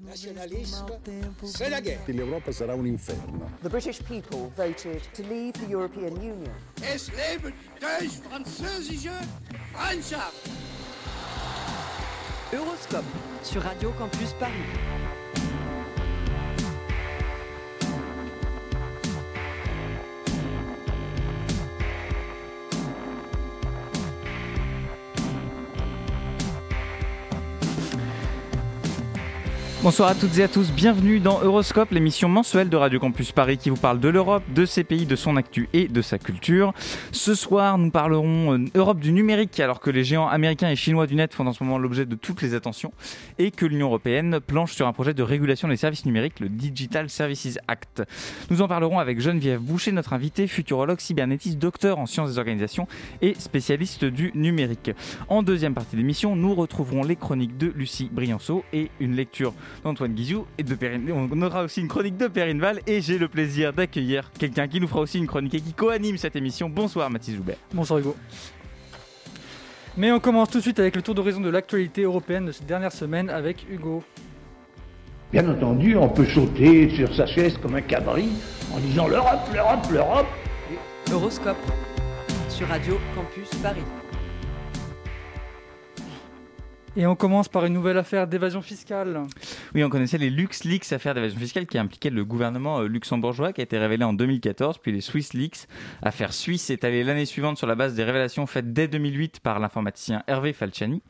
Nationalisme, c'est la guerre. L'Europa sarà un inferno. The British people voted to leave the European Union. Es leben die französische Freundschaft. Euroscope sur Radio Campus Paris. Bonsoir à toutes et à tous, bienvenue dans Euroscope, l'émission mensuelle de Radio Campus Paris qui vous parle de l'Europe, de ses pays, de son actu et de sa culture. Ce soir, nous parlerons euh, Europe du numérique alors que les géants américains et chinois du net font en ce moment l'objet de toutes les attentions et que l'Union européenne planche sur un projet de régulation des services numériques, le Digital Services Act. Nous en parlerons avec Geneviève Boucher, notre invitée, futurologue cybernétiste, docteur en sciences des organisations et spécialiste du numérique. En deuxième partie d'émission, nous retrouverons les chroniques de Lucie Brianceau et une lecture d'Antoine Guizou et de Perrine. On aura aussi une chronique de Perrine Val et j'ai le plaisir d'accueillir quelqu'un qui nous fera aussi une chronique et qui co-anime cette émission. Bonsoir Mathis Joubert. Bonsoir Hugo. Mais on commence tout de suite avec le tour d'horizon de l'actualité européenne de cette dernière semaine avec Hugo. Bien entendu, on peut sauter sur sa chaise comme un cabri en disant l'Europe, l'Europe, l'Europe. Euroscope sur Radio Campus Paris. Et on commence par une nouvelle affaire d'évasion fiscale. Oui, on connaissait les LuxLeaks, affaire d'évasion fiscale qui impliquait le gouvernement euh, luxembourgeois, qui a été révélé en 2014, puis les SwissLeaks, affaire suisse étalée l'année suivante sur la base des révélations faites dès 2008 par l'informaticien Hervé Falciani.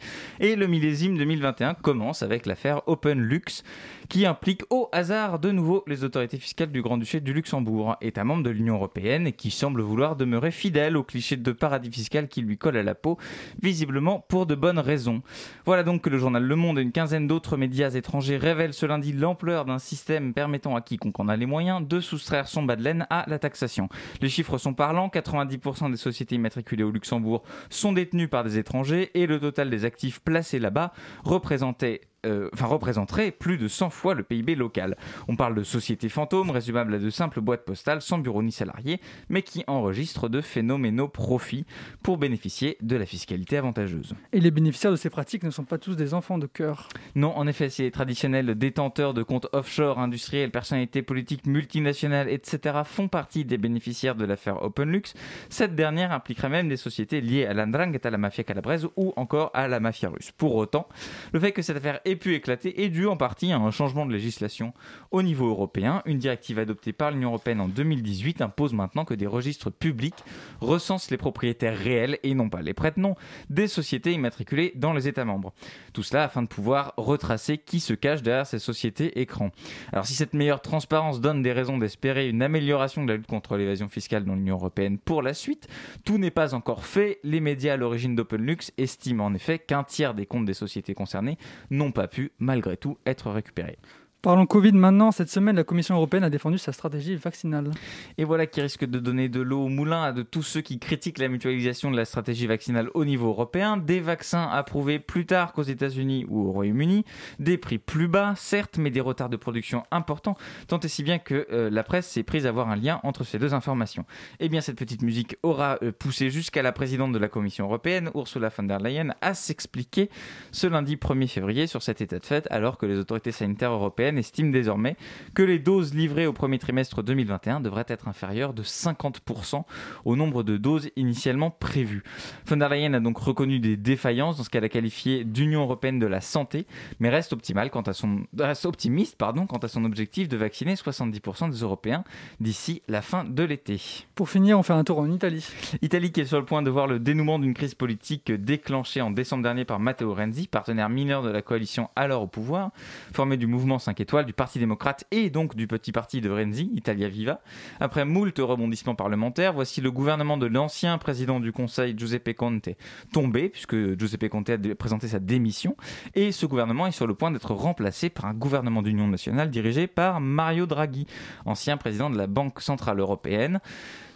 Et le millésime 2021 commence avec l'affaire OpenLux, qui implique au hasard de nouveau les autorités fiscales du Grand-Duché du Luxembourg, État membre de l'Union européenne qui semble vouloir demeurer fidèle au cliché de paradis fiscal qui lui colle à la peau, visiblement pour de bonnes raisons. Voilà donc que le journal Le Monde et une quinzaine d'autres médias étrangers révèlent ce lundi l'ampleur d'un système permettant à quiconque en a les moyens de soustraire son bas de laine à la taxation. Les chiffres sont parlants, 90% des sociétés immatriculées au Luxembourg sont détenues par des étrangers et le total des actifs placés là-bas représentait euh, enfin représenterait plus de 100 fois le PIB local. On parle de sociétés fantômes, résumables à de simples boîtes postales sans bureau ni salariés, mais qui enregistrent de phénoménaux profits pour bénéficier de la fiscalité avantageuse. Et les bénéficiaires de ces pratiques ne sont pas tous des enfants de cœur. Non, en effet, ces traditionnels détenteurs de comptes offshore, industriels, personnalités politiques multinationales, etc. font partie des bénéficiaires de l'affaire OpenLux. Cette dernière impliquerait même des sociétés liées à l'Andrangheta, à la mafia calabraise ou encore à la mafia russe. Pour autant, le fait que cette affaire pu éclater est dû en partie à un changement de législation au niveau européen. Une directive adoptée par l'Union européenne en 2018 impose maintenant que des registres publics recensent les propriétaires réels et non pas les prête-noms des sociétés immatriculées dans les États membres. Tout cela afin de pouvoir retracer qui se cache derrière ces sociétés écrans. Alors si cette meilleure transparence donne des raisons d'espérer une amélioration de la lutte contre l'évasion fiscale dans l'Union européenne pour la suite, tout n'est pas encore fait. Les médias à l'origine d'OpenLux estiment en effet qu'un tiers des comptes des sociétés concernées n'ont pas pu, malgré tout, être récupérés. Parlons Covid maintenant. Cette semaine, la Commission européenne a défendu sa stratégie vaccinale. Et voilà qui risque de donner de l'eau au moulin à tous ceux qui critiquent la mutualisation de la stratégie vaccinale au niveau européen. Des vaccins approuvés plus tard qu'aux États-Unis ou au Royaume-Uni, des prix plus bas, certes, mais des retards de production importants, tant et si bien que euh, la presse s'est prise à voir un lien entre ces deux informations. Eh bien, cette petite musique aura euh, poussé jusqu'à la présidente de la Commission européenne, Ursula von der Leyen, à s'expliquer ce lundi 1er février sur cet état de fait, alors que les autorités sanitaires européennes estime désormais que les doses livrées au premier trimestre 2021 devraient être inférieures de 50% au nombre de doses initialement prévues. Von der Leyen a donc reconnu des défaillances dans ce qu'elle a qualifié d'Union européenne de la santé, mais reste, optimale quant à son, reste optimiste pardon, quant à son objectif de vacciner 70% des Européens d'ici la fin de l'été. Pour finir, on fait un tour en Italie. Italie qui est sur le point de voir le dénouement d'une crise politique déclenchée en décembre dernier par Matteo Renzi, partenaire mineur de la coalition alors au pouvoir, formé du mouvement 5 étoiles, du Parti démocrate et donc du petit parti de Renzi, Italia Viva. Après moult rebondissements parlementaires, voici le gouvernement de l'ancien président du Conseil, Giuseppe Conte, tombé, puisque Giuseppe Conte a présenté sa démission, et ce gouvernement est sur le point d'être remplacé par un gouvernement d'union nationale dirigé par Mario Draghi, ancien président de la Banque Centrale Européenne.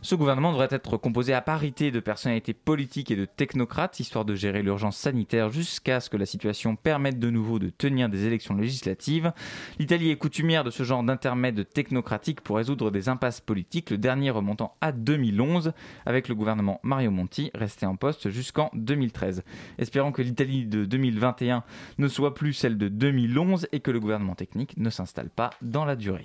Ce gouvernement devrait être composé à parité de personnalités politiques et de technocrates, histoire de gérer l'urgence sanitaire jusqu'à ce que la situation permette de nouveau de tenir des élections législatives. L'Italie est coutumière de ce genre d'intermède technocratique pour résoudre des impasses politiques, le dernier remontant à 2011 avec le gouvernement Mario Monti, resté en poste jusqu'en 2013. Espérons que l'Italie de 2021 ne soit plus celle de 2011 et que le gouvernement technique ne s'installe pas dans la durée.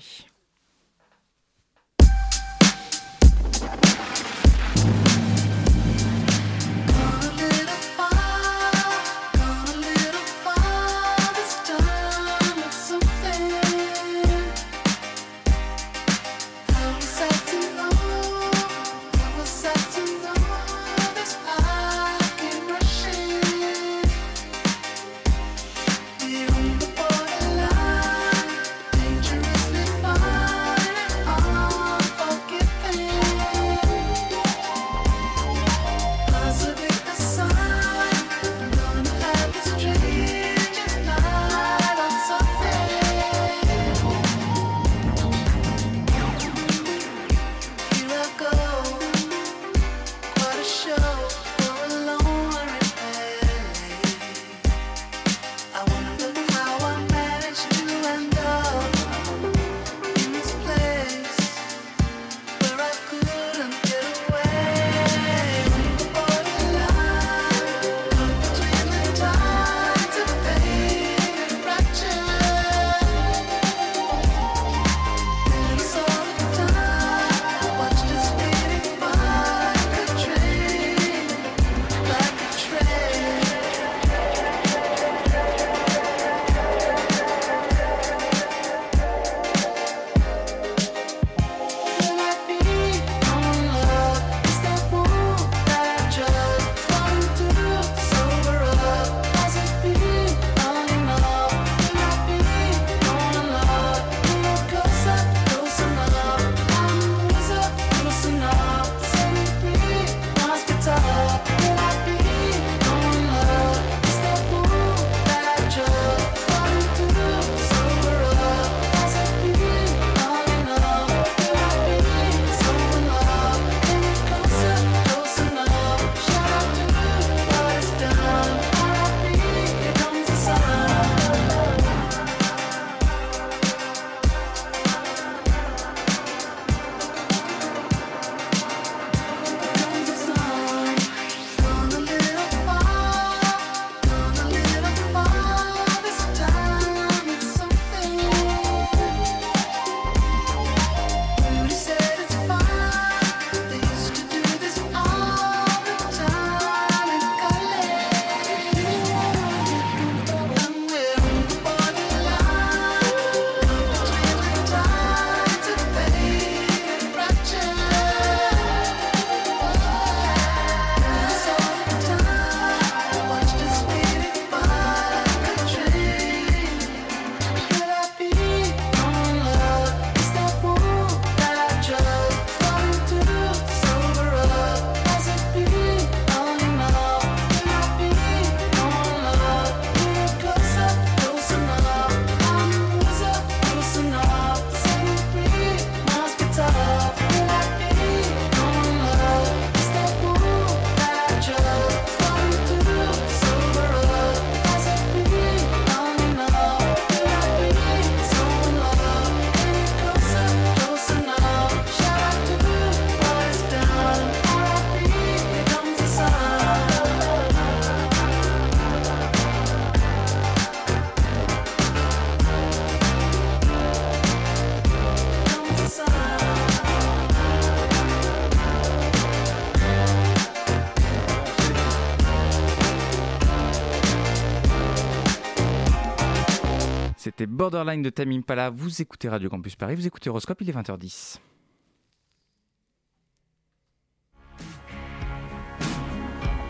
C'était Borderline de Tamim Pala. Vous écoutez Radio Campus Paris, vous écoutez Horoscope, il est 20h10.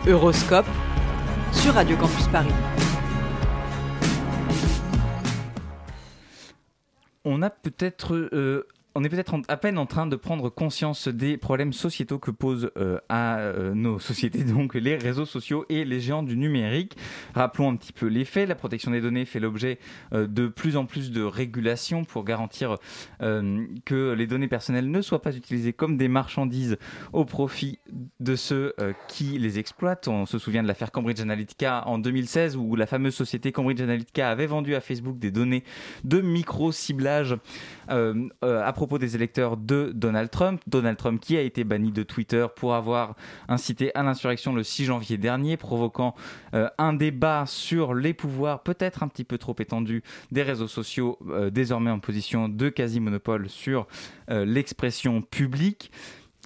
Euroscope sur Radio Campus Paris. On a peut-être euh, on est peut-être à peine en train de prendre conscience des problèmes sociétaux que posent euh, à euh, nos sociétés, donc les réseaux sociaux et les géants du numérique. Rappelons un petit peu les faits. La protection des données fait l'objet de plus en plus de régulations pour garantir que les données personnelles ne soient pas utilisées comme des marchandises au profit de ceux qui les exploitent. On se souvient de l'affaire Cambridge Analytica en 2016 où la fameuse société Cambridge Analytica avait vendu à Facebook des données de micro-ciblage euh, euh, à propos des électeurs de Donald Trump. Donald Trump qui a été banni de Twitter pour avoir incité à l'insurrection le 6 janvier dernier, provoquant euh, un débat sur les pouvoirs peut-être un petit peu trop étendus des réseaux sociaux, désormais en position de quasi-monopole sur l'expression publique.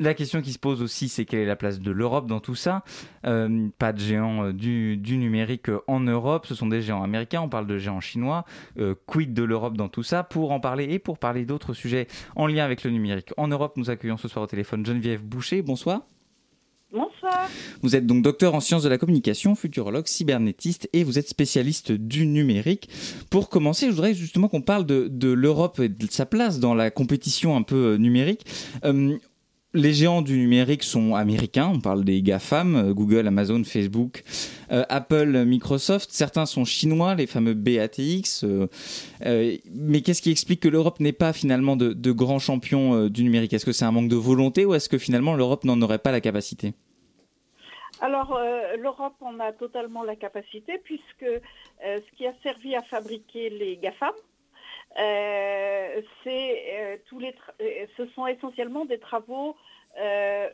La question qui se pose aussi, c'est quelle est la place de l'Europe dans tout ça euh, Pas de géants euh, du, numérique euh, en Europe, ce sont des géants américains, on parle de géants chinois. quid de l'Europe dans tout ça? Pour en parler et pour parler d'autres sujets en lien avec le numérique en Europe, nous accueillons ce soir au téléphone Geneviève Boucher. Bonsoir. Bonsoir. Vous êtes donc docteur en sciences de la communication, futurologue, cybernétiste et vous êtes spécialiste du numérique. Pour commencer, je voudrais justement qu'on parle de, l'Europe et de sa place dans la compétition un peu numérique les géants du numérique sont américains, on parle des GAFAM, euh, Google, Amazon, Facebook, euh, Apple, Microsoft. Certains sont chinois, les fameux BATX. Euh, mais qu'est-ce qui explique que l'Europe n'est pas finalement de, grands champions du numérique? Est-ce que c'est un manque de volonté ou est-ce que finalement l'Europe n'en aurait pas la capacité? Alors, l'Europe en a totalement la capacité puisque ce qui a servi à fabriquer les GAFAM, c'est euh, tous les euh, ce sont essentiellement des travaux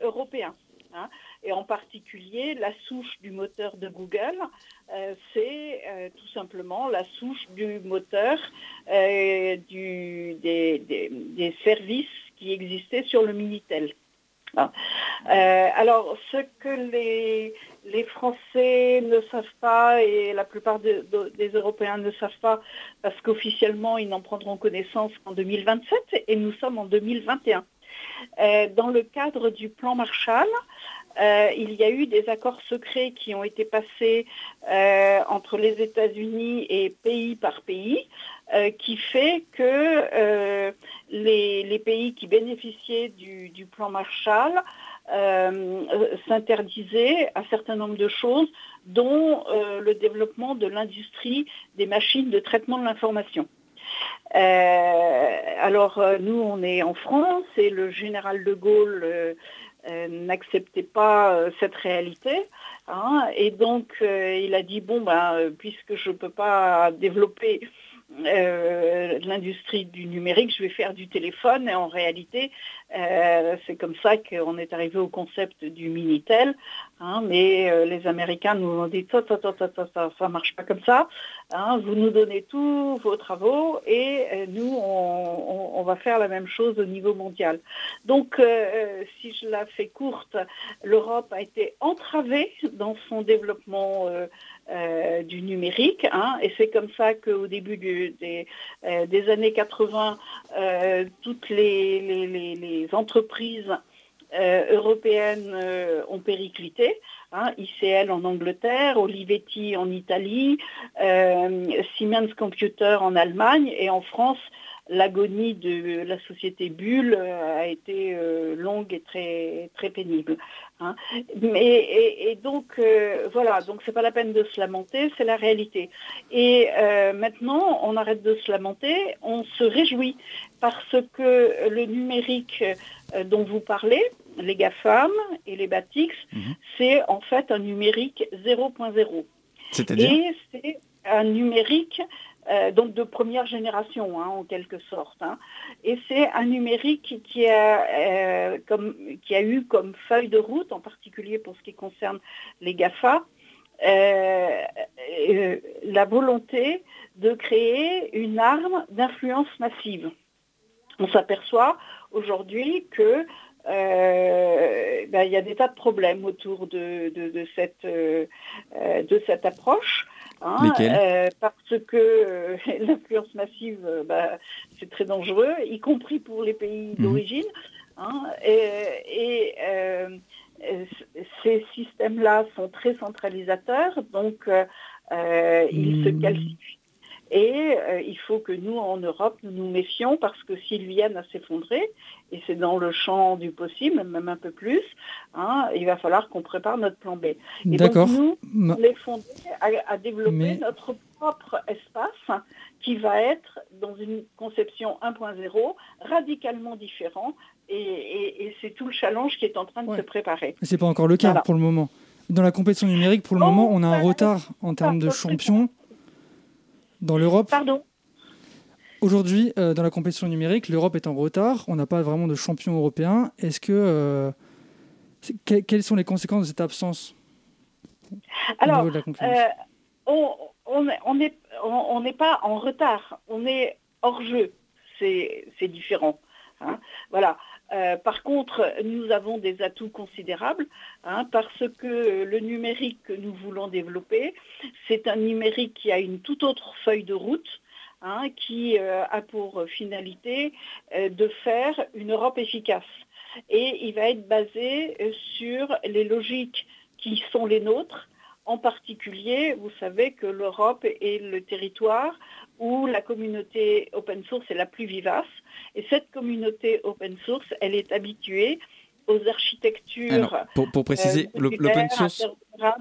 européens. Hein. et en particulier, la souche du moteur de Google, c'est tout simplement la souche du moteur des, services qui existaient sur le Minitel. Hein. alors, ce que les, les Français ne savent pas et la plupart des Européens ne savent pas parce qu'officiellement ils n'en prendront connaissance qu'en 2027 et nous sommes en 2021. Euh, dans le cadre du plan Marshall, euh, il y a eu des accords secrets qui ont été passés euh, entre les États-Unis et pays par pays, qui fait que les, pays qui bénéficiaient du plan Marshall euh, s'interdisait un certain nombre de choses, dont euh, le développement de l'industrie des machines de traitement de l'information. Euh, alors nous, on est en France et le général de Gaulle n'acceptait pas cette réalité. Hein, et donc il a dit, bon, ben, puisque je ne peux pas développer euh, l'industrie du numérique, je vais faire du téléphone. Et en réalité, euh, c'est comme ça qu'on est arrivé au concept du Minitel. Hein, mais euh, les Américains nous ont dit ça, ça, ça, ça, marche pas comme ça. Hein, vous nous donnez tous vos travaux et nous, on, va faire la même chose au niveau mondial. Donc, si je la fais courte, l'Europe a été entravée dans son développement euh, du numérique. Hein, et c'est comme ça qu'au début des, euh, années 80, euh, toutes les, entreprises européennes ont périclité. Hein, ICL en Angleterre, Olivetti en Italie, Siemens Computer en Allemagne et en France, l'agonie de la société Bull a été longue et très, très pénible. Hein. Mais, et, donc, euh, voilà, donc c'est pas la peine de se lamenter, c'est la réalité. Et euh, maintenant, on arrête de se lamenter, on se réjouit parce que le numérique euh, dont vous parlez, les GAFAM et les BATIX, mhm. c'est en fait un numérique 0.0. C'est-à-dire Et c'est un numérique euh, donc de première génération hein, en quelque sorte. Hein. Et c'est un numérique qui a, euh, qui a eu comme feuille de route, en particulier pour ce qui concerne les GAFA, euh, la volonté de créer une arme d'influence massive. On s'aperçoit aujourd'hui que ben, il y a des tas de problèmes autour de cette approche. Hein, euh, parce que euh, l'influence massive, euh, bah, c'est très dangereux, y compris pour les pays mhm. d'origine. Hein, et, ces systèmes-là sont très centralisateurs, donc ils se calcifient. Et euh, il faut que nous, en Europe, nous nous méfions parce que s'ils viennent à s'effondrer, et c'est dans le champ du possible, même un peu plus, hein, il va falloir qu'on prépare notre plan B. Et donc nous, on est fondé à, développer notre propre espace qui va être dans une conception 1.0 radicalement différent et, c'est tout le challenge qui est en train de se préparer. Ce n'est pas encore le cas pour le moment. Dans la compétition numérique, pour le moment, on a un retard en termes de champions dans l'Europe. Pardon Aujourd'hui, euh, dans la compétition numérique, l'Europe est en retard. On n'a pas vraiment de champion européen. Est-ce que euh, quelles sont les conséquences de cette absence Alors, euh, on n'est on, pas en retard. On est hors jeu. C'est différent. Hein. voilà. Par contre, nous avons des atouts considérables hein, parce que le numérique que nous voulons développer, c'est un numérique qui a une toute autre feuille de route Hein, qui euh, a pour finalité euh, de faire une Europe efficace. Et il va être basé euh, sur les logiques qui sont les nôtres. En particulier, vous savez que l'Europe est le territoire où la communauté open source est la plus vivace. Et cette communauté open source, elle est habituée aux architectures. pour, préciser, l'open source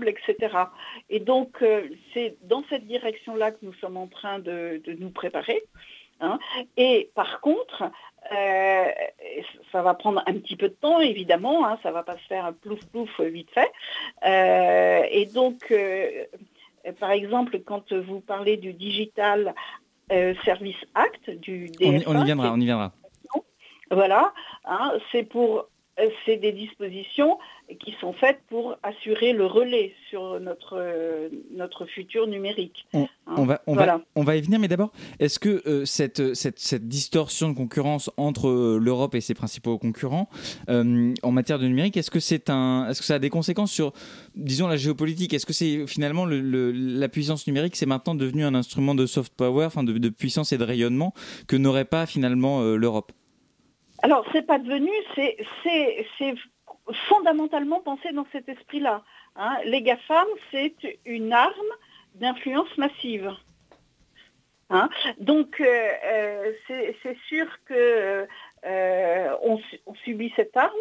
etc. Et donc, euh, c'est dans cette direction-là que nous sommes en train de, nous préparer. Hein. Et par contre, euh, ça va prendre un petit peu de temps, évidemment, hein, ça ne va pas se faire plouf plouf vite fait. Euh, et donc, par exemple, quand vous parlez du Digital Service Act, du DSA, on, y, viendra, on y viendra. Voilà, hein, c'est pour c'est des dispositions qui sont faites pour assurer le relais sur notre, notre futur numérique. On, hein, va, on, va, on va y venir, mais d'abord, est-ce que euh, cette, cette, cette, distorsion de concurrence entre euh, l'Europe et ses principaux concurrents euh, en matière de numérique, est-ce que, c'est un, est-ce que ça a des conséquences sur, disons, la géopolitique? Est-ce que c'est finalement le, la puissance numérique, c'est maintenant devenu un instrument de soft power, enfin de, de puissance et de rayonnement que n'aurait pas finalement l'Europe? Alors, c'est pas devenu, c'est fondamentalement pensé dans cet esprit-là. Hein. Les GAFAM, c'est une arme d'influence massive. Hein. Donc, euh, euh, c'est sûr qu'on euh, on subit cette arme.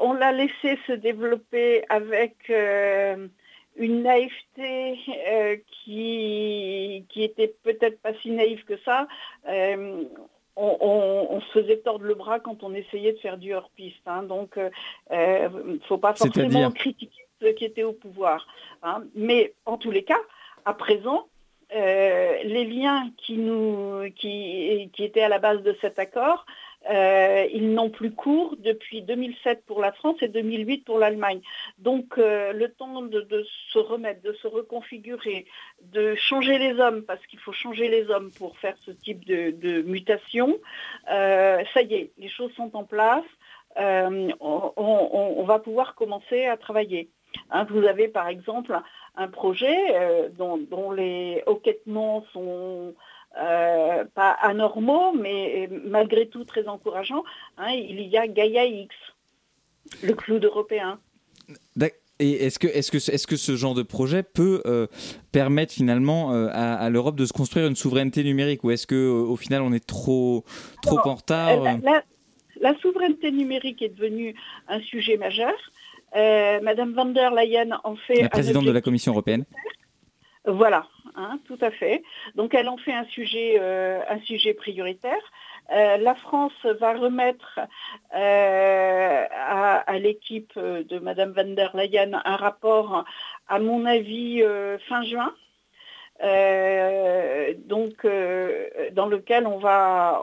on l'a laissé se développer avec une naïveté qui, qui était peut-être pas si naïve que ça on, se faisait tordre le bras quand on essayait de faire du hors-piste. Hein. donc, il euh, ne euh, faut pas forcément critiquer ceux qui étaient au pouvoir. Hein. Mais en tous les cas, à présent, euh, les liens qui, nous, qui, qui étaient à la base de cet accord euh, ils n'ont plus cours depuis 2007 pour la France et 2008 pour l'Allemagne. Donc euh, le temps de, se remettre, de se reconfigurer, de changer les hommes, parce qu'il faut changer les hommes pour faire ce type de, mutation, euh, ça y est, les choses sont en place. On, va pouvoir commencer à travailler. Hein, vous avez par exemple un projet dont, dont, les hoquettements sont euh, pas anormaux, mais malgré tout très encourageants. Hein, il y a Gaia X, le cloud européen. Et est-ce que, est que, est que ce genre de projet peut euh, permettre finalement euh, à, l'Europe de se construire une souveraineté numérique? Ou est-ce qu'au au final on est trop, trop en retard la, souveraineté numérique est devenue un sujet majeur. Madame van der Leyen en fait... La présidente de la Commission européenne. Voilà, Hein, tout à fait. Donc elle en fait un sujet, euh, prioritaire. Euh, la France va remettre euh, à, l'équipe de Madame van der Leyen un rapport, à mon avis, fin juin. donc, dans lequel on va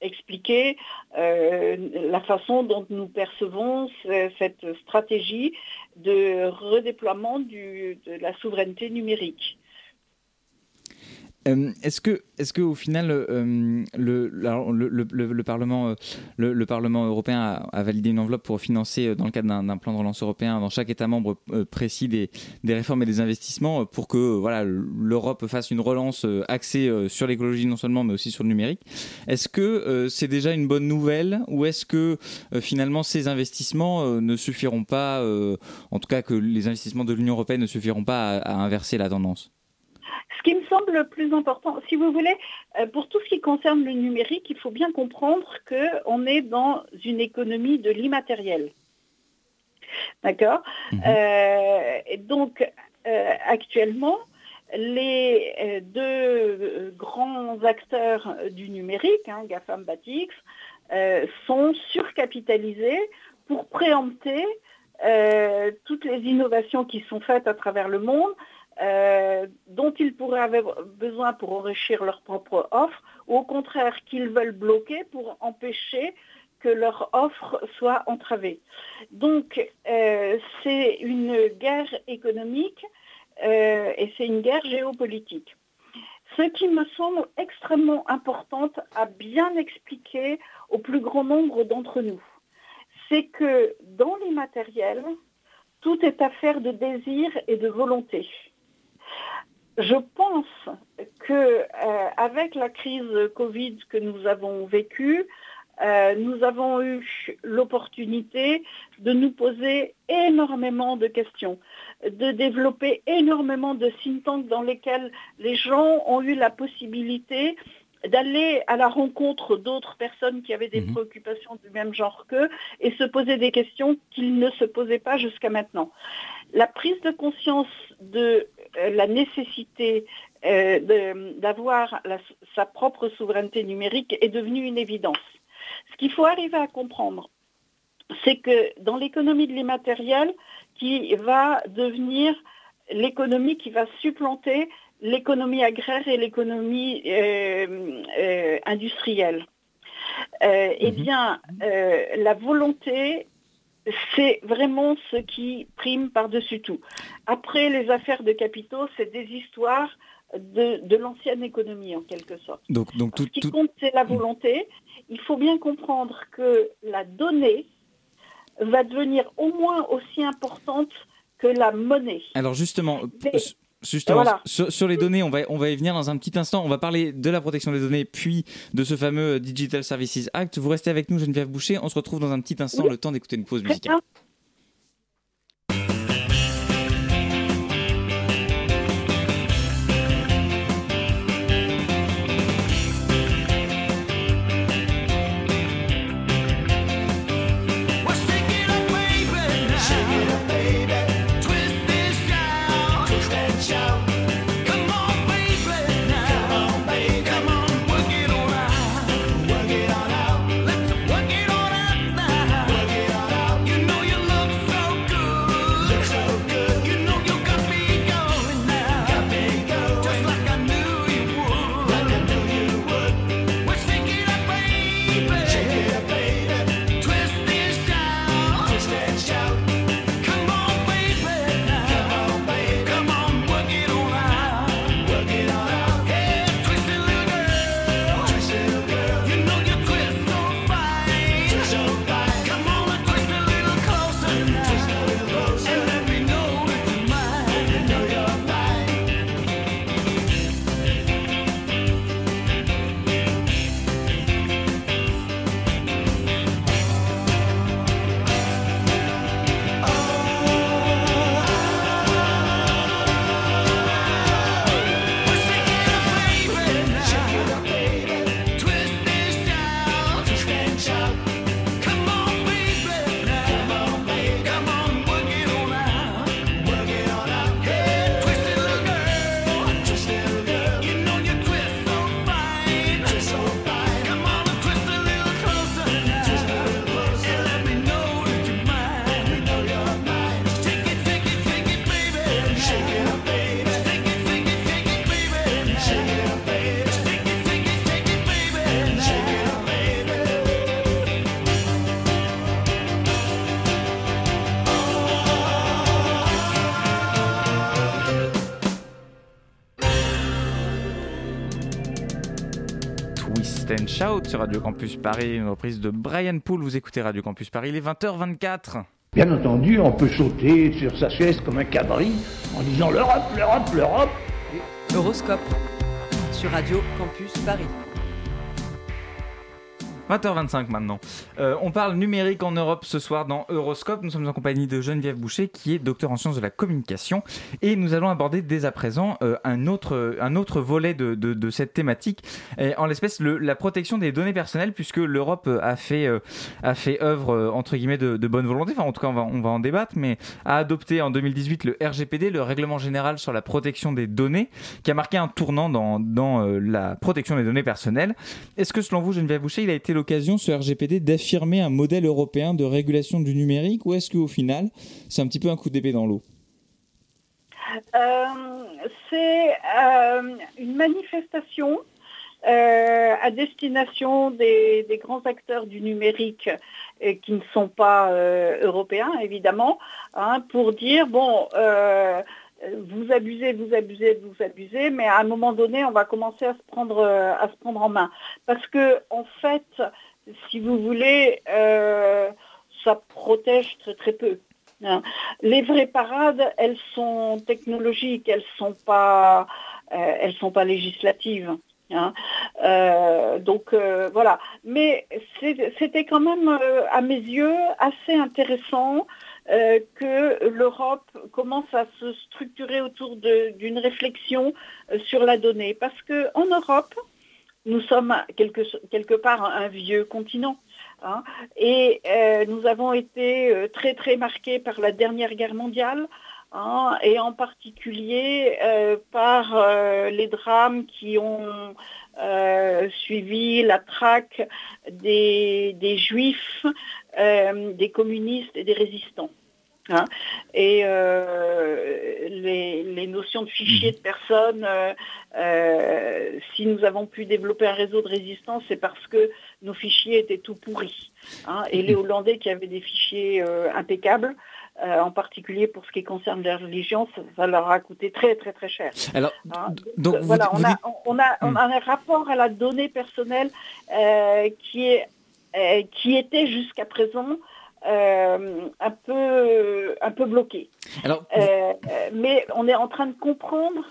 expliquer la façon dont nous percevons cette stratégie de redéploiement de la souveraineté numérique. Euh, est-ce que, est-ce que au final, euh, le, le, Parlement, euh, le, Parlement européen a, validé une enveloppe pour financer, dans le cadre d'un, plan de relance européen, dans chaque État membre précis des, des, réformes et des investissements pour que voilà l'Europe fasse une relance axée sur l'écologie non seulement, mais aussi sur le numérique. Est-ce que c'est déjà une bonne nouvelle ou est-ce que finalement ces investissements ne suffiront pas, en tout cas que les investissements de l'Union européenne ne suffiront pas à inverser la tendance? Ce qui me semble le plus important, si vous voulez, euh, pour tout ce qui concerne le numérique, il faut bien comprendre qu'on est dans une économie de l'immatériel. D'accord? Mhm. Euh, Donc, euh, actuellement, les deux grands acteurs du numérique, hein, GAFAM, Batix, euh, sont surcapitalisés pour préempter toutes les innovations qui sont faites à travers le monde, euh, dont ils pourraient avoir besoin pour enrichir leur propre offre, ou au contraire qu'ils veulent bloquer pour empêcher que leur offre soit entravée. Donc euh, c'est une guerre économique euh, et c'est une guerre géopolitique. Ce qui me semble extrêmement importante à bien expliquer au plus grand nombre d'entre nous, c'est que dans l'immatériel, tout est affaire de désir et de volonté. Je pense que euh, avec la crise Covid que nous avons vécue, euh, nous avons eu l'opportunité de nous poser énormément de questions, de développer énormément de think tanks dans lesquels les gens ont eu la possibilité d'aller à la rencontre d'autres personnes qui avaient des Mhm. préoccupations du même genre qu'eux et se poser des questions qu'ils ne se posaient pas jusqu'à maintenant. La prise de conscience de la nécessité euh, d'avoir sa propre souveraineté numérique est devenue une évidence. Ce qu'il faut arriver à comprendre, c'est que dans l'économie de l'immatériel, qui va devenir l'économie qui va supplanter l'économie agraire et l'économie euh, euh, industrielle. Euh, Eh Mhm. bien, euh, la volonté, c'est vraiment ce qui prime par-dessus tout. Après, les affaires de capitaux, c'est des histoires de, de l'ancienne économie, en quelque sorte. Donc, donc tout, Ce qui tout- compte, c'est la volonté. Il faut bien comprendre que la donnée va devenir au moins aussi importante que la monnaie. Alors justement, Mais- justement Voilà. sur, sur les données, on va, on va y venir dans un petit instant. On va parler de la protection des données, puis de ce fameux Digital Services Act. Vous restez avec nous, Geneviève Boucher. On se retrouve dans un petit instant, Oui. le temps d'écouter une pause musicale. Sur Radio Campus Paris, une reprise de Brian Poole. Vous écoutez Radio Campus Paris, il est 20h24. Bien entendu, on peut sauter sur sa chaise comme un cabri en disant l'Europe, l'Europe, l'Europe. Euroscope sur Radio Campus Paris. 20h25 maintenant. Euh, on parle numérique en Europe ce soir dans Euroscope. Nous sommes en compagnie de Geneviève Boucher qui est docteur en sciences de la communication et nous allons aborder dès à présent euh, un, autre, un autre volet de, de, cette thématique, en l'espèce la protection des données personnelles puisque l'Europe a fait, euh, a fait œuvre euh, entre guillemets de, bonne volonté, enfin en tout cas on va, on va en débattre, mais a adopté en 2018 le RGPD, le règlement général sur la protection des données, qui a marqué un tournant dans, dans la protection des données personnelles. Est-ce que selon vous, Geneviève Boucher, il a été l'occasion, ce RGPD, d'affirmer un modèle européen de régulation du numérique ou est-ce qu'au final, c'est un petit peu un coup d'épée dans l'eau? Euh, C'est euh, une manifestation euh, à destination des, grands acteurs du numérique qui ne sont pas européens, évidemment, hein, pour dire, bon, euh, vous abusez, vous abusez, vous abusez, mais à un moment donné, on va commencer à se prendre, euh, à se prendre en main. Parce que, en fait, si vous voulez, euh, ça protège très très peu. Hein. Les vraies parades, elles sont technologiques, elles sont pas, euh, sont pas législatives. Hein. Donc voilà. Mais c'était quand même, à mes yeux, assez intéressant euh, que l'Europe commence à se structurer autour d'une réflexion euh, sur la donnée. Parce qu'en Europe, nous sommes quelque, quelque part un vieux continent. Hein, et euh, nous avons été très très marqués par la dernière guerre mondiale. Hein, et en particulier par les drames qui ont suivi la traque des juifs, des communistes et des résistants. Hein. Et euh, les, les, notions de fichiers de personnes, euh, euh, si nous avons pu développer un réseau de résistance, c'est parce que nos fichiers étaient tout pourris. Hein. Et les Hollandais qui avaient des fichiers impeccables, euh, en particulier pour ce qui concerne la religion, ça, ça, leur a coûté très très très cher. Alors, hein. donc, vous, voilà, vous on, a, on, a, on, a, un rapport à la donnée personnelle euh, qui est qui était jusqu'à présent euh, un peu un peu bloqué. Alors, euh, mais on est en train de comprendre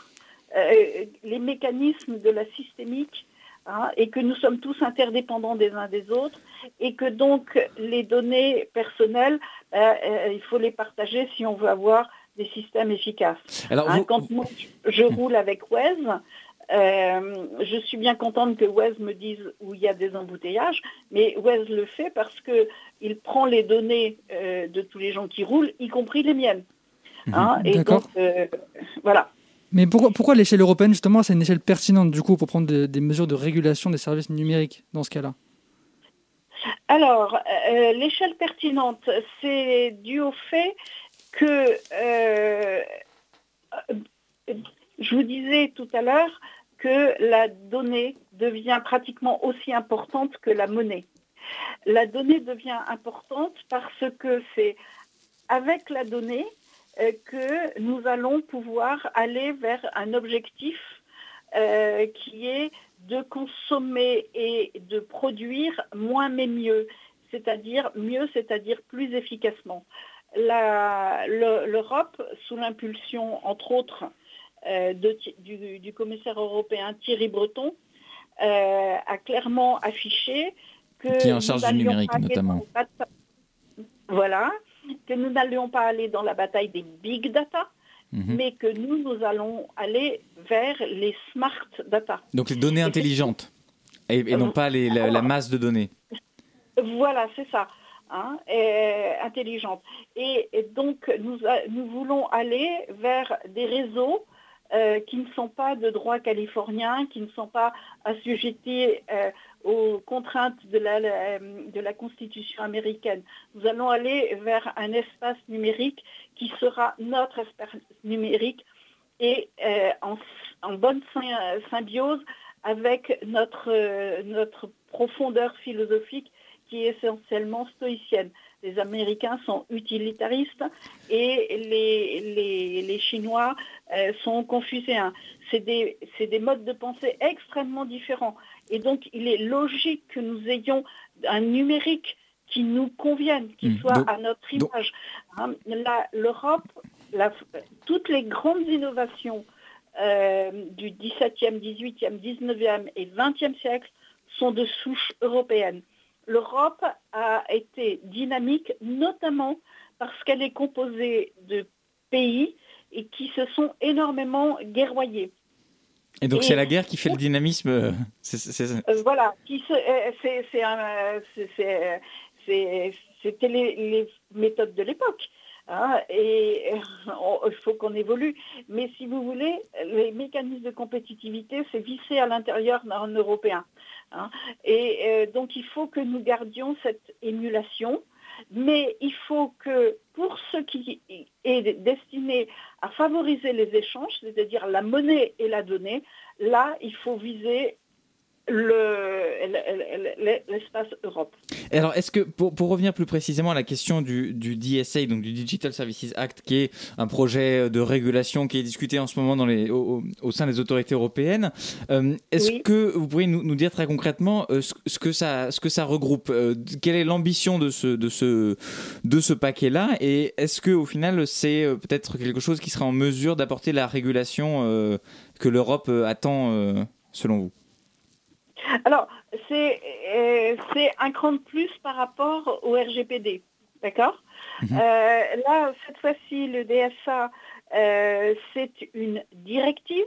euh, les mécanismes de la systémique hein, et que nous sommes tous interdépendants des uns des autres et que donc les données personnelles, euh, il faut les partager si on veut avoir des systèmes efficaces. Alors, hein, vous... Quand moi je roule avec Waze, euh, je suis bien contente que Waze me dise où il y a des embouteillages, mais Waze le fait parce que il prend les données euh, de tous les gens qui roulent, y compris les miennes. Hein, et donc, euh, voilà. Mais pourquoi, pourquoi l'échelle européenne, justement, c'est une échelle pertinente, du coup, pour prendre de, des mesures de régulation des services numériques dans ce cas-là? Alors, l'échelle pertinente, c'est dû au fait que, je vous disais tout à l'heure, que la donnée devient pratiquement aussi importante que la monnaie. La donnée devient importante parce que c'est avec la donnée euh, que nous allons pouvoir aller vers un objectif euh, qui est de consommer et de produire moins mais mieux, c'est-à-dire mieux, c'est-à-dire plus efficacement. L'Europe, sous l'impulsion, entre autres, de, du, du, commissaire européen Thierry Breton, euh, a clairement affiché que qui est en charge du numérique notamment. Voilà, que nous n'allions pas aller dans la bataille des big data, -hmm. mais que nous, nous allons aller vers les smart data. Donc les données intelligentes, et, et non pas les, la, la, masse de données. Voilà, c'est ça. Hein, et, intelligente. Et, et, donc, nous, nous voulons aller vers des réseaux euh, qui ne sont pas de droit californien, qui ne sont pas assujettis euh, aux contraintes de la, de la Constitution américaine. Nous allons aller vers un espace numérique qui sera notre espace numérique et euh, en, bonne symbiose avec notre profondeur philosophique qui est essentiellement stoïcienne. Les Américains sont utilitaristes et les, les, les Chinois euh, sont confucéens. C'est des, des modes de pensée extrêmement différents. Et donc, il est logique que nous ayons un numérique qui nous convienne, qui mmh. soit donc, à notre image. Hein, L'Europe, toutes les grandes innovations euh, du 17e, 18e, 19e et 20e siècle sont de souche européenne. l'Europe a été dynamique, notamment parce qu'elle est composée de pays et qui se sont énormément guerroyés. Et donc c'est la guerre qui fait le dynamisme. Euh, voilà, c'était les, les méthodes de l'époque. Hein, et euh, il faut qu'on évolue. Mais si vous voulez, les mécanismes de compétitivité, c'est vissé à l'intérieur d'un européen. hein. et euh, donc il faut que nous gardions cette émulation. Mais il faut que pour ce qui est destiné à favoriser les échanges, c'est-à-dire la monnaie et la donnée, là, il faut viser le- le- le- l'espace Europe. Et Alors, est-ce que, pour, pour revenir plus précisément à la question du, du DSA, donc du Digital Services Act, qui est un projet de régulation qui est discuté en ce moment dans les, au, au- sein des autorités européennes, euh, est-ce Oui. que vous pourriez nous, nous dire très concrètement euh, ce, ce que ça, ce que ça regroupe euh, Quelle est l'ambition de ce, de ce, de ce paquet-là Et est-ce que au final, c'est peut-être quelque chose qui sera en mesure d'apporter la régulation que l'Europe attend, selon vous? Alors, c'est euh, c'est un cran de plus par rapport au RGPD. D'accord? Mhm. Euh, Là, cette fois-ci, le DSA, euh, c'est une directive.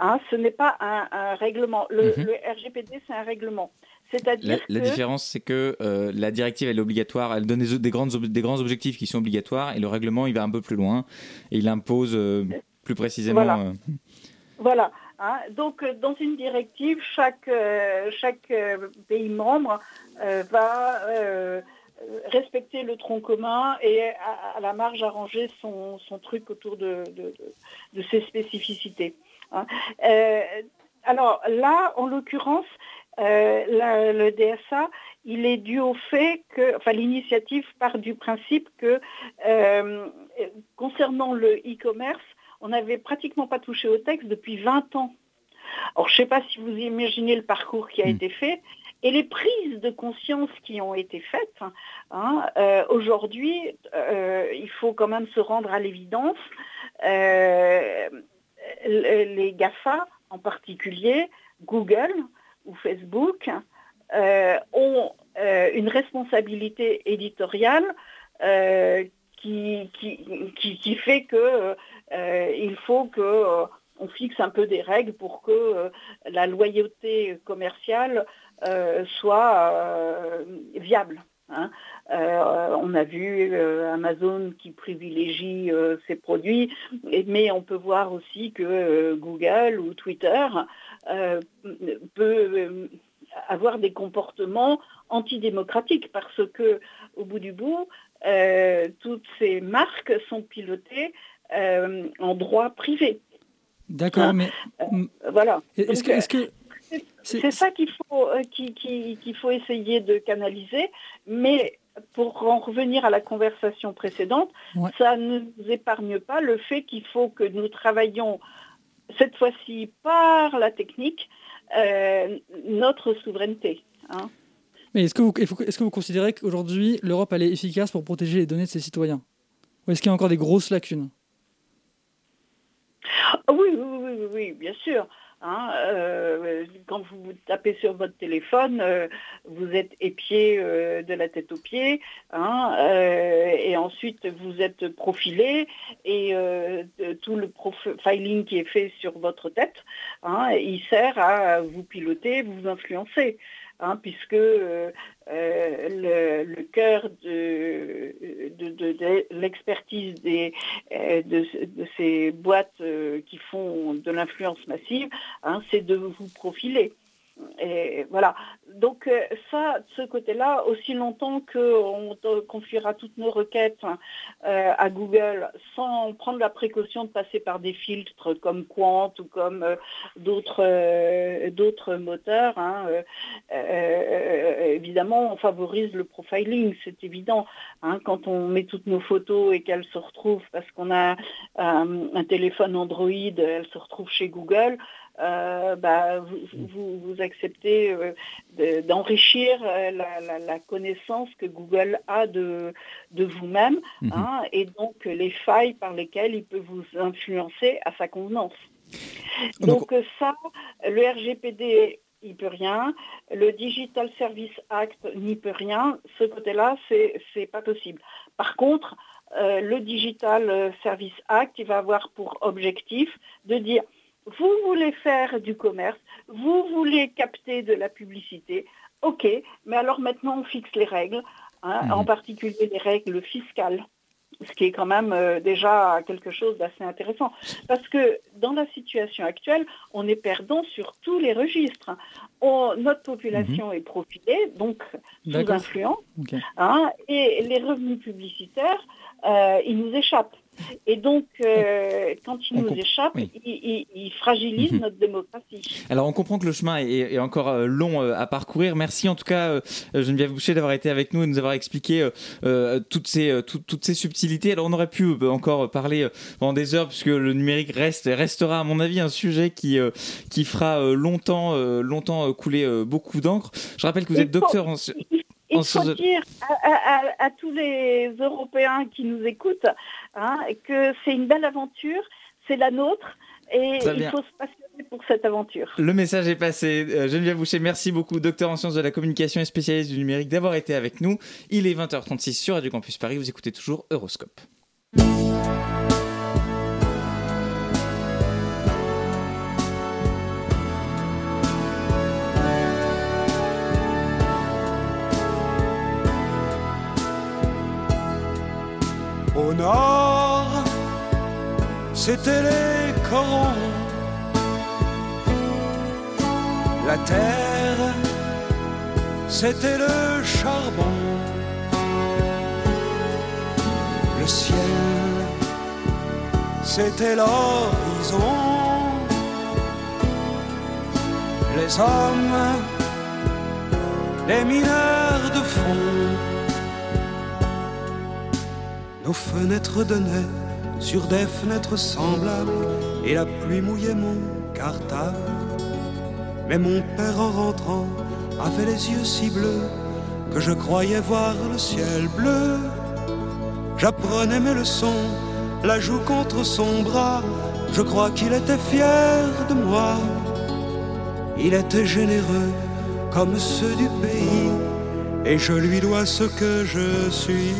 Hein, ce n'est pas un, un règlement. Le, Mhm. le RGPD, c'est un règlement. La, C'est-à-dire la que... différence, c'est que euh, la directive, elle est obligatoire, elle donne des, des, grandes, des grands objectifs qui sont obligatoires, et le règlement, il va un peu plus loin, et il impose euh, plus précisément. Voilà. euh, Voilà. Hein. Donc, euh, dans une directive, chaque, euh, euh, pays membre va respecter le tronc commun et à, la marge arranger son, truc autour de, ses spécificités. hein. Alors là, en l'occurrence, le DSA, il est dû au fait que, enfin, l'initiative part du principe que concernant le e-commerce, on n'avait pratiquement pas touché au texte depuis 20 ans. Alors, je ne sais pas si vous imaginez le parcours qui a Mm. été fait et les prises de conscience qui ont été faites. hein. Euh, Aujourd'hui, euh, il faut quand même se rendre à l'évidence. Euh, le- les GAFA, en particulier, Google ou Facebook, ont une responsabilité éditoriale qui, qui, qui, qui fait que il faut que euh, on fixe un peu des règles pour que euh, la loyauté commerciale euh, soit euh, viable. hein. Euh, on a vu euh, Amazon qui privilégie euh, ses produits, mais on peut voir aussi que euh, Google ou Twitter euh, peut euh, avoir des comportements antidémocratiques parce que au bout du bout, euh, toutes ces marques sont pilotées euh, en droit privé. D'accord, Ah. mais Voilà. est-ce que, que c'est- ça qu'il faut, euh, qui- qui- qu'il faut essayer de canaliser, mais pour en revenir à la conversation précédente, Ouais. ça ne nous épargne pas le fait qu'il faut que nous travaillions cette fois-ci par la technique euh, notre souveraineté. hein. Mais est-ce que, vous, est-ce que vous considérez qu'aujourd'hui, l'Europe elle est efficace pour protéger les données de ses citoyens? Ou est-ce qu'il y a encore des grosses lacunes? Oui, oui, oui, oui, oui, bien sûr. hein, euh, quand vous tapez sur votre téléphone, euh, vous êtes épié euh, de la tête aux pieds, hein, et ensuite vous êtes profilé, et tout le profiling qui est fait sur votre tête, hein, il sert à vous piloter, vous influencer. Hein, puisque euh, euh, le, cœur de, l'expertise euh, de, ces boîtes qui font de l'influence massive, hein, c'est de vous profiler. Et voilà. Donc euh, ça, de ce côté-là, aussi longtemps qu'on confiera toutes nos requêtes hein, euh, à Google sans prendre la précaution de passer par des filtres comme Quant ou comme euh, d'autres euh, moteurs, hein, euh, euh, évidemment, on favorise le profiling, c'est évident. hein, quand on met toutes nos photos et qu'elles se retrouvent parce qu'on a euh, un téléphone Android, elles se retrouvent chez Google. Euh, bah, vous, vous- vous acceptez euh, de- d'enrichir euh, la, la- la connaissance que Google a de, de vous-même Mhm. hein, et donc les failles par lesquelles il peut vous influencer à sa convenance. Donc- Donc, ça, le RGPD il peut rien. Le Digital Service Act n'y peut rien. Ce côté-là, c'est c'est pas possible. Par contre, euh, le Digital Service Act, il va avoir pour objectif de dire vous voulez faire du commerce, vous voulez capter de la publicité, ok, mais alors maintenant on fixe les règles, hein, Mhm. en particulier les règles fiscales, ce qui est quand même euh, déjà quelque chose d'assez intéressant. Parce que dans la situation actuelle, on est perdant sur tous les registres. On- notre population est profilée, donc sous influence, hein, et les revenus publicitaires, euh, ils nous échappent. Et donc, euh, quand On nous oui. ils, ils- ils fragilisent Mhm. notre démocratie. Alors on comprend que le chemin est, est encore euh, long euh, à parcourir. Merci en tout cas euh, Geneviève Boucher d'avoir été avec nous et de nous avoir expliqué euh, toutes ces tout- toutes ces subtilités. Alors on aurait pu encore parler pendant des heures puisque le numérique reste restera à mon avis un sujet qui euh, qui fera longtemps longtemps couler beaucoup d'encre. Je rappelle que vous Il êtes docteur en Il faut dire à, à- à- à tous les Européens qui nous écoutent hein, que c'est une belle aventure, c'est la nôtre, et il bien. faut se passionner pour cette aventure. Le message est passé. Euh, Geneviève Boucher, merci beaucoup, docteur en sciences de la communication et spécialiste du numérique, d'avoir été avec nous. Il est 20h36 sur Radio Campus Paris. Vous écoutez toujours Euroscope. Au nord, c'était les corons. La terre, c'était le charbon. Le ciel, c'était l'horizon. Les hommes, les mineurs de fond. Nos fenêtres donnaient sur des fenêtres semblables et la pluie mouillait mon cartable. Mais mon père en rentrant avait les yeux si bleus que je croyais voir le ciel bleu. J'apprenais mes leçons, la joue contre son bras. Je crois qu'il était fier de moi. Il était généreux comme ceux du pays et je lui dois ce que je suis.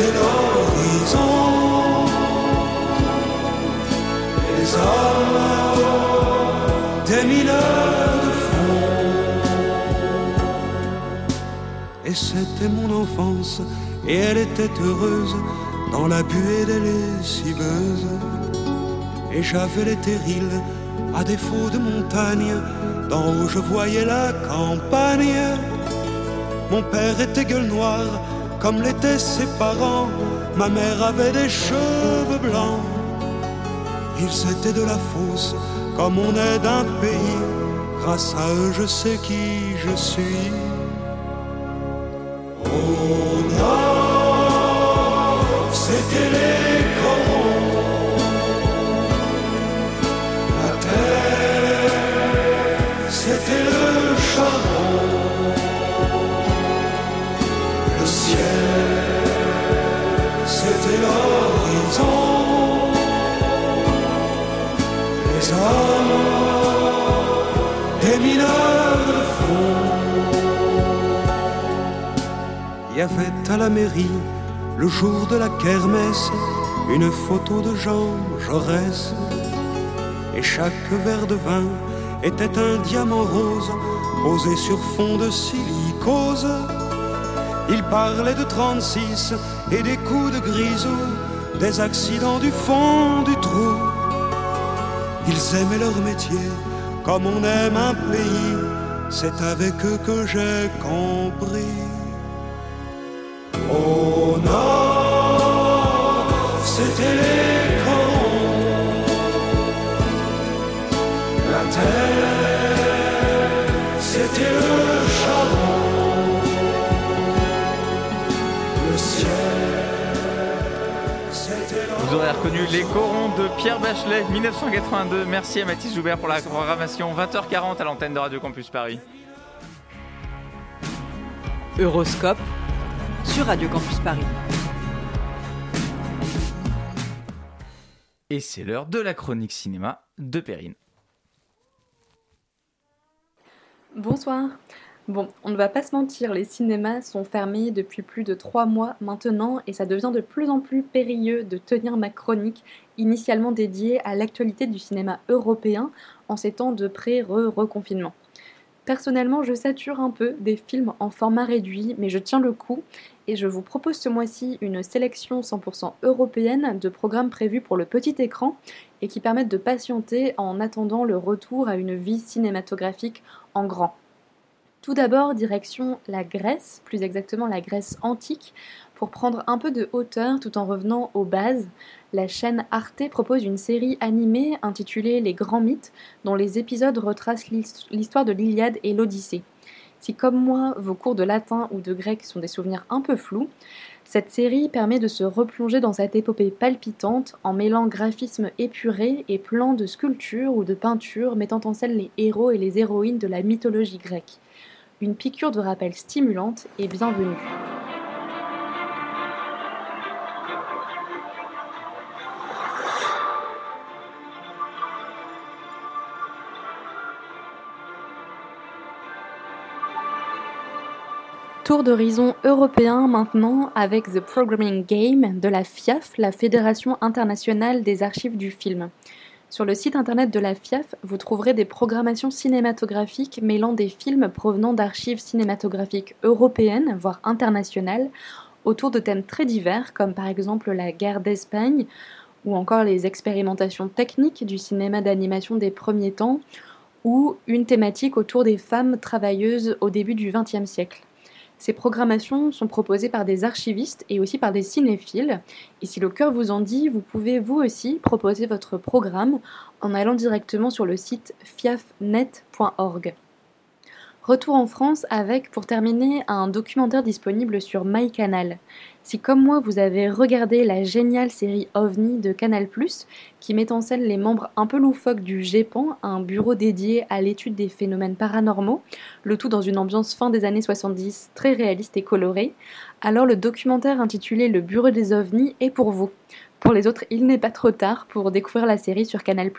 C'était l'horizon. Les hommes, des mineurs de fond. Et c'était mon enfance, et elle était heureuse dans la buée des lessiveuses. Et j'avais les terrils, à défaut de montagne, d'en haut je voyais la campagne. Mon père était gueule noire, comme l'étaient ses parents. Ma mère avait des cheveux blancs. Ils étaient de la fosse, comme on est d'un pays. Grâce à eux, je sais qui je suis. Avait à la mairie, le jour de la kermesse, une photo de Jean Jaurès. Et chaque verre de vin était un diamant rose posé sur fond de silicose. Il parlait de 36 et des coups de grisou, des accidents du fond du trou. Ils aimaient leur métier comme on aime un pays. C'est avec eux que j'ai compris. Reconnu les corons de Pierre Bachelet, 1982. Merci à Mathis Joubert pour la programmation. 20h40 à l'antenne de Radio Campus Paris. Euroscope sur Radio Campus Paris. Et c'est l'heure de la chronique cinéma de Perrine. Bonsoir. Bon, on ne va pas se mentir, les cinémas sont fermés depuis plus de trois mois maintenant et ça devient de plus en plus périlleux de tenir ma chronique initialement dédiée à l'actualité du cinéma européen en ces temps de pré-reconfinement. Personnellement, je sature un peu des films en format réduit, mais je tiens le coup et je vous propose ce mois-ci une sélection 100% européenne de programmes prévus pour le petit écran et qui permettent de patienter en attendant le retour à une vie cinématographique en grand. Tout d'abord, direction la Grèce, plus exactement la Grèce antique, pour prendre un peu de hauteur tout en revenant aux bases. La chaîne Arte propose une série animée intitulée Les Grands Mythes, dont les épisodes retracent l'histoire de l'Iliade et l'Odyssée. Si comme moi, vos cours de latin ou de grec sont des souvenirs un peu flous, cette série permet de se replonger dans cette épopée palpitante en mêlant graphisme épuré et plans de sculpture ou de peinture mettant en scène les héros et les héroïnes de la mythologie grecque une piqûre de rappel stimulante et bienvenue. Tour d'horizon européen maintenant avec The Programming Game de la FIAF, la Fédération internationale des archives du film. Sur le site internet de la FIAF, vous trouverez des programmations cinématographiques mêlant des films provenant d'archives cinématographiques européennes, voire internationales, autour de thèmes très divers, comme par exemple la guerre d'Espagne, ou encore les expérimentations techniques du cinéma d'animation des premiers temps, ou une thématique autour des femmes travailleuses au début du XXe siècle. Ces programmations sont proposées par des archivistes et aussi par des cinéphiles. Et si le cœur vous en dit, vous pouvez vous aussi proposer votre programme en allant directement sur le site fiafnet.org. Retour en France avec, pour terminer, un documentaire disponible sur MyCanal. Si comme moi vous avez regardé la géniale série OVNI de Canal+, qui met en scène les membres un peu loufoques du GEPAN, un bureau dédié à l'étude des phénomènes paranormaux, le tout dans une ambiance fin des années 70 très réaliste et colorée, alors le documentaire intitulé Le bureau des OVNI est pour vous. Pour les autres, il n'est pas trop tard pour découvrir la série sur Canal+.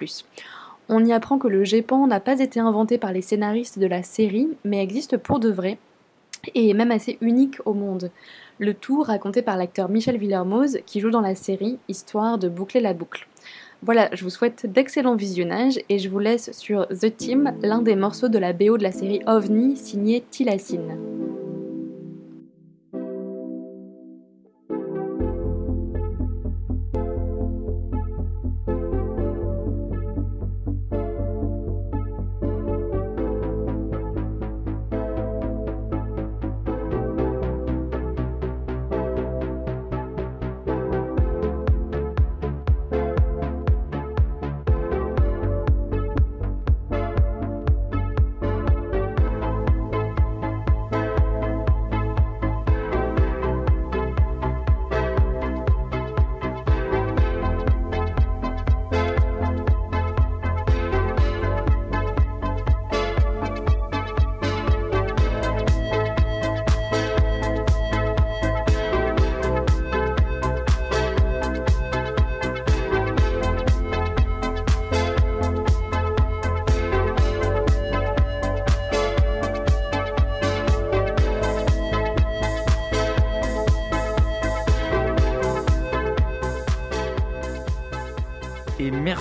On y apprend que le GEPAN n'a pas été inventé par les scénaristes de la série, mais existe pour de vrai, et est même assez unique au monde. Le tout raconté par l'acteur Michel Villermoz qui joue dans la série, histoire de boucler la boucle. Voilà, je vous souhaite d'excellents visionnages et je vous laisse sur The Team, l'un des morceaux de la BO de la série OVNI signé Tilacine.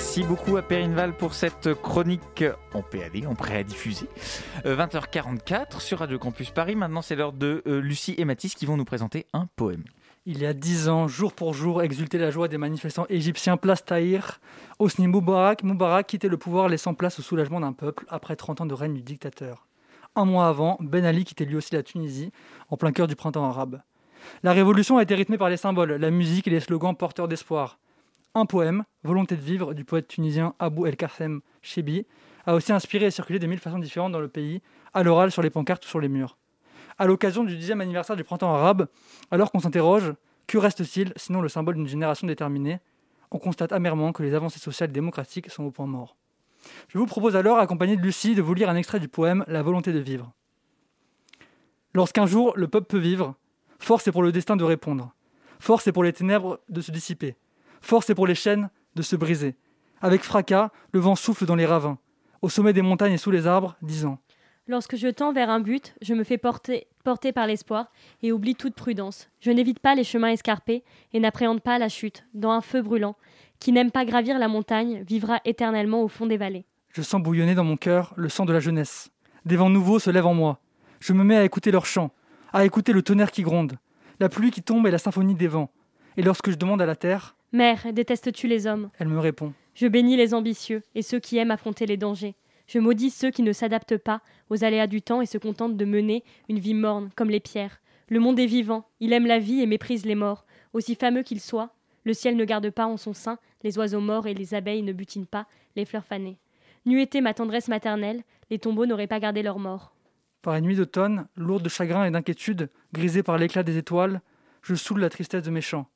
Merci beaucoup à Perinval pour cette chronique en PAD, en prêt à diffuser. 20h44 euh, sur Radio Campus Paris. Maintenant, c'est l'heure de euh, Lucie et Mathis qui vont nous présenter un poème. Il y a dix ans, jour pour jour, exultait la joie des manifestants égyptiens place Tahir. Hosni Moubarak, Moubarak quittait le pouvoir, laissant place au soulagement d'un peuple après 30 ans de règne du dictateur. Un mois avant, Ben Ali quittait lui aussi la Tunisie, en plein cœur du printemps arabe. La révolution a été rythmée par les symboles, la musique et les slogans porteurs d'espoir. Un poème, Volonté de vivre, du poète tunisien Abou El Kassem Chebi, a aussi inspiré et circulé de mille façons différentes dans le pays, à l'oral, sur les pancartes ou sur les murs. À l'occasion du dixième anniversaire du printemps arabe, alors qu'on s'interroge, que reste-t-il sinon le symbole d'une génération déterminée? On constate amèrement que les avancées sociales démocratiques sont au point mort. Je vous propose alors, accompagné de Lucie, de vous lire un extrait du poème La volonté de vivre. Lorsqu'un jour le peuple peut vivre, force est pour le destin de répondre, force est pour les ténèbres de se dissiper, force est pour les chaînes de se briser. Avec fracas, le vent souffle dans les ravins, au sommet des montagnes et sous les arbres, disant Lorsque je tends vers un but, je me fais porter, porter par l'espoir et oublie toute prudence. Je n'évite pas les chemins escarpés et n'appréhende pas la chute, dans un feu brûlant. Qui n'aime pas gravir la montagne vivra éternellement au fond des vallées. Je sens bouillonner dans mon cœur le sang de la jeunesse. Des vents nouveaux se lèvent en moi. Je me mets à écouter leurs chants, à écouter le tonnerre qui gronde, la pluie qui tombe et la symphonie des vents. Et lorsque je demande à la terre Mère, détestes-tu les hommes? Elle me répond Je bénis les ambitieux et ceux qui aiment affronter les dangers. Je maudis ceux qui ne s'adaptent pas aux aléas du temps et se contentent de mener une vie morne, comme les pierres. Le monde est vivant, il aime la vie et méprise les morts. Aussi fameux qu'ils soient, le ciel ne garde pas en son sein les oiseaux morts et les abeilles ne butinent pas les fleurs fanées. N'eût été ma tendresse maternelle, les tombeaux n'auraient pas gardé leurs morts. Par une nuit d'automne, lourde de chagrin et d'inquiétude, grisée par l'éclat des étoiles, je saoule la tristesse de mes chants.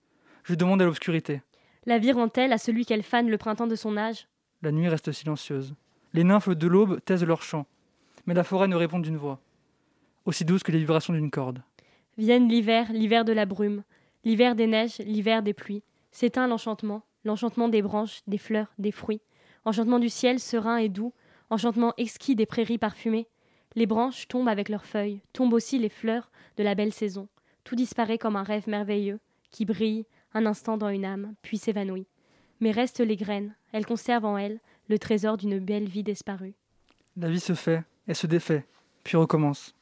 Je demande à l'obscurité. La vie rend-elle à celui qu'elle fane le printemps de son âge? La nuit reste silencieuse. Les nymphes de l'aube taisent leurs chants. Mais la forêt ne répond d'une voix, aussi douce que les vibrations d'une corde. Vienne l'hiver, l'hiver de la brume, l'hiver des neiges, l'hiver des pluies. S'éteint l'enchantement, l'enchantement des branches, des fleurs, des fruits. Enchantement du ciel serein et doux, enchantement exquis des prairies parfumées. Les branches tombent avec leurs feuilles, tombent aussi les fleurs de la belle saison. Tout disparaît comme un rêve merveilleux, qui brille un instant dans une âme, puis s'évanouit. Mais restent les graines, elles conservent en elles le trésor d'une belle vie disparue. La vie se fait et se défait, puis recommence.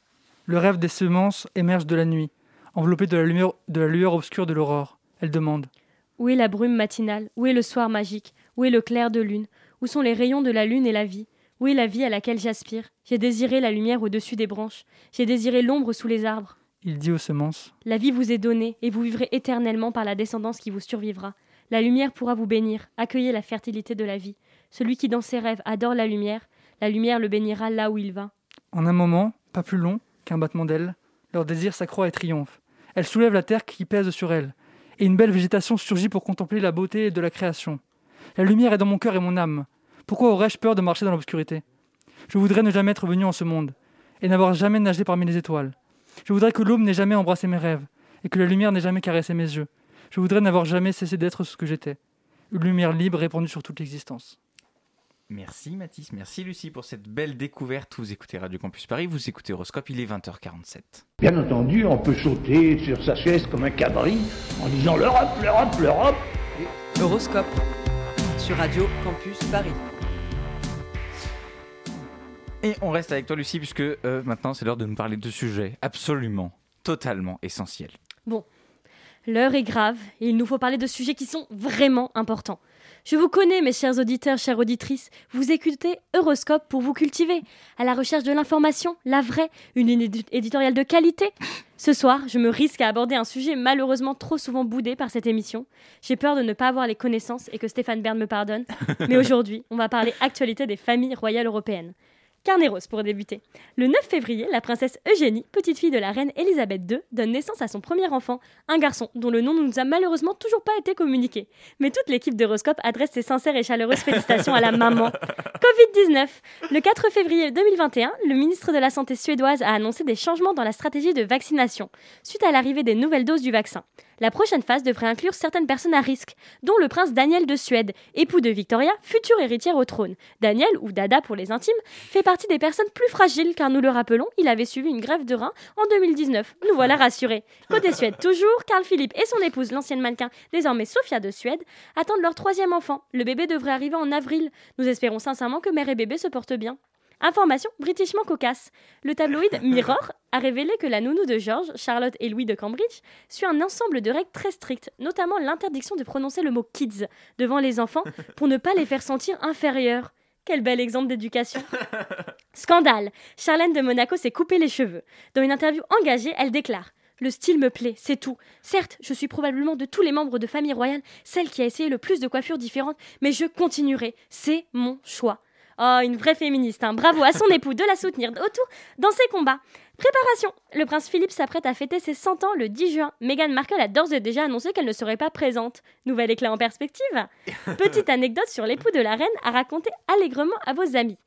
Le rêve des semences émerge de la nuit, enveloppé de la lumière, de la lueur obscure de l'aurore. Elle demande Où est la brume matinale? Où est le soir magique? Où est le clair de lune? Où sont les rayons de la lune et la vie? Où est la vie à laquelle j'aspire? J'ai désiré la lumière au-dessus des branches. J'ai désiré l'ombre sous les arbres. Il dit aux semences La vie vous est donnée, et vous vivrez éternellement par la descendance qui vous survivra. La lumière pourra vous bénir, accueillez la fertilité de la vie. Celui qui dans ses rêves adore la lumière, la lumière le bénira là où il va. En un moment, pas plus long qu'un battement d'ailes, leur désir s'accroît et triomphe. Elle soulève la terre qui pèse sur elle, et une belle végétation surgit pour contempler la beauté de la création. La lumière est dans mon cœur et mon âme. Pourquoi aurais-je peur de marcher dans l'obscurité? Je voudrais ne jamais être venu en ce monde, et n'avoir jamais nagé parmi les étoiles. Je voudrais que l'aube n'ait jamais embrassé mes rêves, et que la lumière n'ait jamais caressé mes yeux. Je voudrais n'avoir jamais cessé d'être ce que j'étais. Une lumière libre répandue sur toute l'existence. Merci Mathis, merci Lucie pour cette belle découverte. Vous écoutez Radio Campus Paris, vous écoutez Horoscope, il est 20h47. Bien entendu, on peut sauter sur sa chaise comme un cabri en disant l'Europe, l'Europe, l'Europe. Horoscope sur Radio Campus Paris. Et on reste avec toi Lucie puisque euh, maintenant c'est l'heure de nous parler de sujets absolument, totalement essentiels. Bon, l'heure est grave et il nous faut parler de sujets qui sont vraiment importants. Je vous connais, mes chers auditeurs, chères auditrices. Vous écoutez Euroscope pour vous cultiver, à la recherche de l'information, la vraie, une ligne éditoriale de qualité. Ce soir, je me risque à aborder un sujet malheureusement trop souvent boudé par cette émission. J'ai peur de ne pas avoir les connaissances et que Stéphane Bern me pardonne. Mais aujourd'hui, on va parler actualité des familles royales européennes. Carnet rose pour débuter. Le 9 février, la princesse Eugénie, petite fille de la reine Elisabeth II, donne naissance à son premier enfant, un garçon dont le nom ne nous a malheureusement toujours pas été communiqué. Mais toute l'équipe d'Horoscope adresse ses sincères et chaleureuses félicitations à la maman. Covid-19. Le 4 février 2021, le ministre de la Santé suédoise a annoncé des changements dans la stratégie de vaccination, suite à l'arrivée des nouvelles doses du vaccin. La prochaine phase devrait inclure certaines personnes à risque, dont le prince Daniel de Suède, époux de Victoria, future héritière au trône. Daniel, ou Dada pour les intimes, fait partie des personnes plus fragiles car nous le rappelons, il avait suivi une grève de rein en 2019. Nous voilà rassurés. Côté Suède toujours, Carl Philippe et son épouse, l'ancienne mannequin, désormais Sophia de Suède, attendent leur troisième enfant. Le bébé devrait arriver en avril. Nous espérons sincèrement que mère et bébé se portent bien. Information britishement cocasse. Le tabloïd Mirror a révélé que la nounou de George, Charlotte et Louis de Cambridge suit un ensemble de règles très strictes, notamment l'interdiction de prononcer le mot kids devant les enfants pour ne pas les faire sentir inférieurs. Quel bel exemple d'éducation. Scandale. Charlène de Monaco s'est coupé les cheveux. Dans une interview engagée, elle déclare le style me plaît, c'est tout. Certes, je suis probablement de tous les membres de famille royale celle qui a essayé le plus de coiffures différentes, mais je continuerai. C'est mon choix. Oh, une vraie féministe, hein. bravo à son époux de la soutenir autour dans ses combats. Préparation Le prince Philippe s'apprête à fêter ses 100 ans le 10 juin. Meghan Markle a d'ores et déjà annoncé qu'elle ne serait pas présente. Nouvel éclat en perspective Petite anecdote sur l'époux de la reine à raconter allègrement à vos amis.